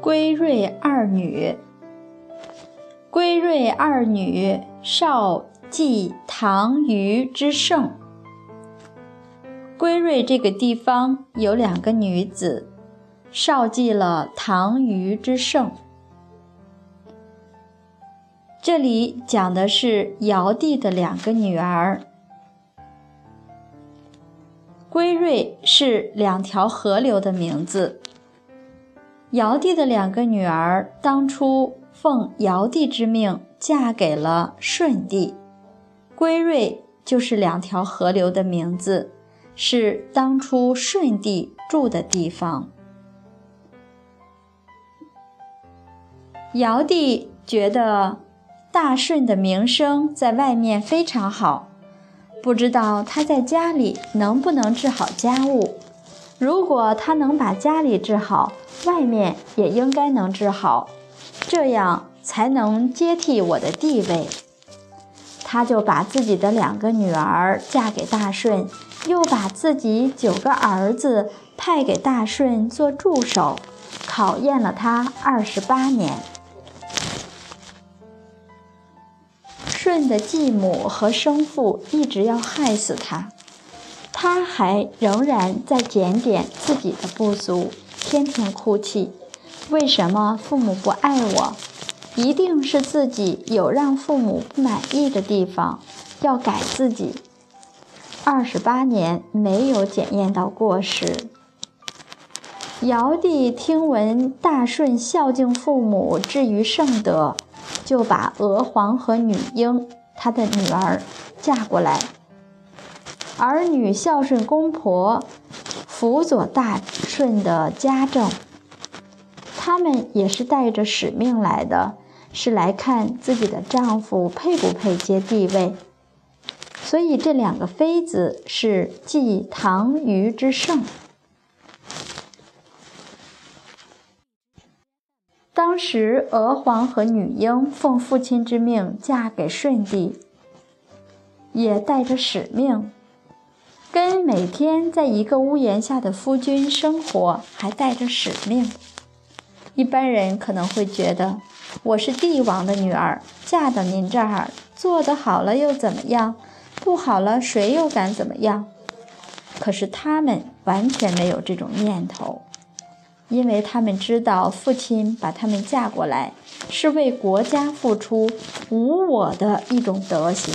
归瑞二女，归瑞二女少继唐虞之盛。归瑞这个地方有两个女子，少继了唐虞之盛。这里讲的是尧帝的两个女儿。归瑞是两条河流的名字。尧帝的两个女儿当初奉尧帝之命嫁给了舜帝，归瑞就是两条河流的名字，是当初舜帝住的地方。尧帝觉得大舜的名声在外面非常好，不知道他在家里能不能治好家务。如果他能把家里治好，外面也应该能治好，这样才能接替我的地位。他就把自己的两个女儿嫁给大舜，又把自己九个儿子派给大舜做助手，考验了他二十八年。舜的继母和生父一直要害死他，他还仍然在检点自己的不足。天天哭泣，为什么父母不爱我？一定是自己有让父母不满意的地方，要改自己。二十八年没有检验到过失。尧帝听闻大舜孝敬父母，至于圣德，就把娥皇和女英他的女儿嫁过来，儿女孝顺公婆。辅佐大舜的家政，他们也是带着使命来的，是来看自己的丈夫配不配接帝位。所以这两个妃子是继唐虞之盛。当时娥皇和女英奉父亲之命嫁给舜帝，也带着使命。每天在一个屋檐下的夫君生活，还带着使命。一般人可能会觉得，我是帝王的女儿，嫁到您这儿，做得好了又怎么样？不好了，谁又敢怎么样？可是他们完全没有这种念头，因为他们知道，父亲把他们嫁过来，是为国家付出无我的一种德行。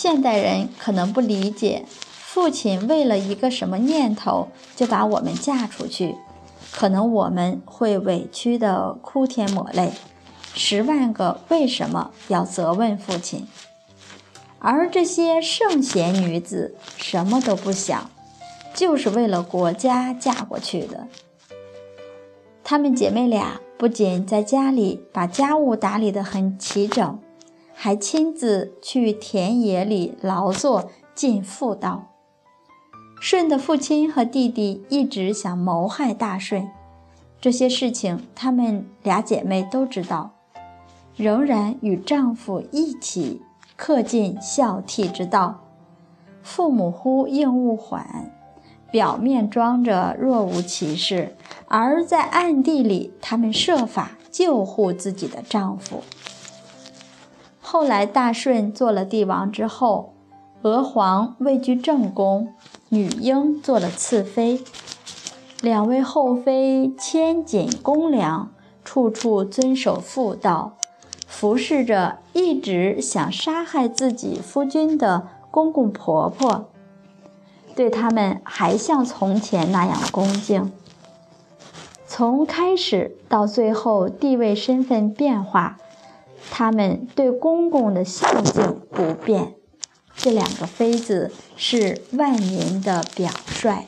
现代人可能不理解，父亲为了一个什么念头就把我们嫁出去，可能我们会委屈的哭天抹泪，十万个为什么要责问父亲。而这些圣贤女子什么都不想，就是为了国家嫁过去的。她们姐妹俩不仅在家里把家务打理得很齐整。还亲自去田野里劳作尽妇道。舜的父亲和弟弟一直想谋害大舜，这些事情她们俩姐妹都知道，仍然与丈夫一起恪尽孝悌之道。父母呼应勿缓，表面装着若无其事，而在暗地里，他们设法救护自己的丈夫。后来大顺做了帝王之后，娥皇位居正宫，女英做了次妃。两位后妃谦谨恭良，处处遵守妇道，服侍着一直想杀害自己夫君的公公婆婆，对他们还像从前那样恭敬。从开始到最后，地位身份变化。他们对公公的孝敬不变，这两个妃子是万民的表率。